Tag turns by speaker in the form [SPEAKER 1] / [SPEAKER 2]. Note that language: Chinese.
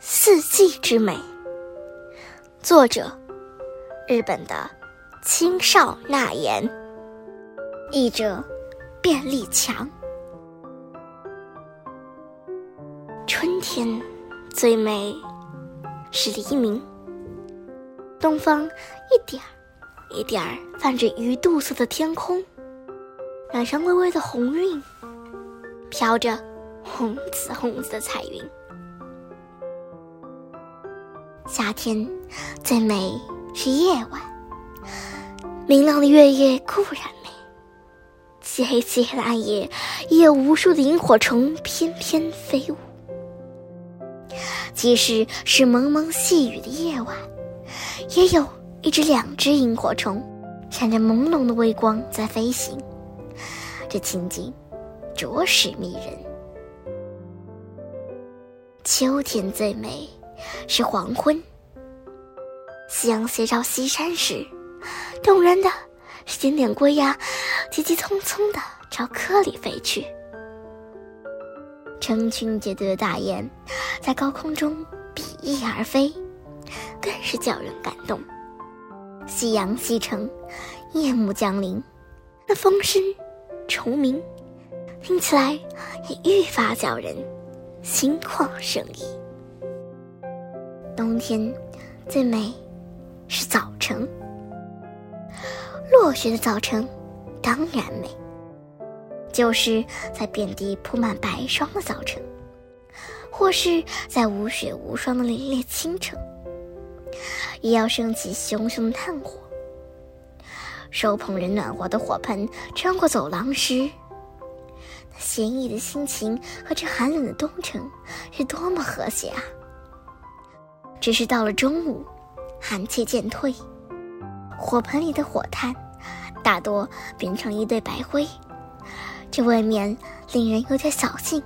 [SPEAKER 1] 四季之美，作者：日本的青少纳言，译者：便利强。春天最美是黎明，东方一点儿一点儿泛着鱼肚色的天空，染上微微的红晕，飘着红紫红紫的彩云。夏天最美是夜晚，明亮的月夜固然美，漆黑漆黑的暗夜也有无数的萤火虫翩翩飞舞。即使是蒙蒙细雨的夜晚，也有一只两只萤火虫，闪着朦胧的微光在飞行，这情景着实迷人。秋天最美。是黄昏，夕阳斜照西山时，动人的是点点归呀，急急匆匆的朝窠里飞去。成群结队的大雁在高空中比翼而飞，更是叫人感动。夕阳西沉，夜幕降临，那风声、虫鸣，听起来也愈发叫人心旷神怡。冬天最美是早晨，落雪的早晨当然美，就是在遍地铺满白霜的早晨，或是在无雪无霜的凛冽清晨，也要升起熊熊的炭火。手捧着暖和的火盆穿过走廊时，那闲逸的心情和这寒冷的冬晨是多么和谐啊！只是到了中午，寒气渐退，火盆里的火炭大多变成一堆白灰，这未免令人有点扫兴。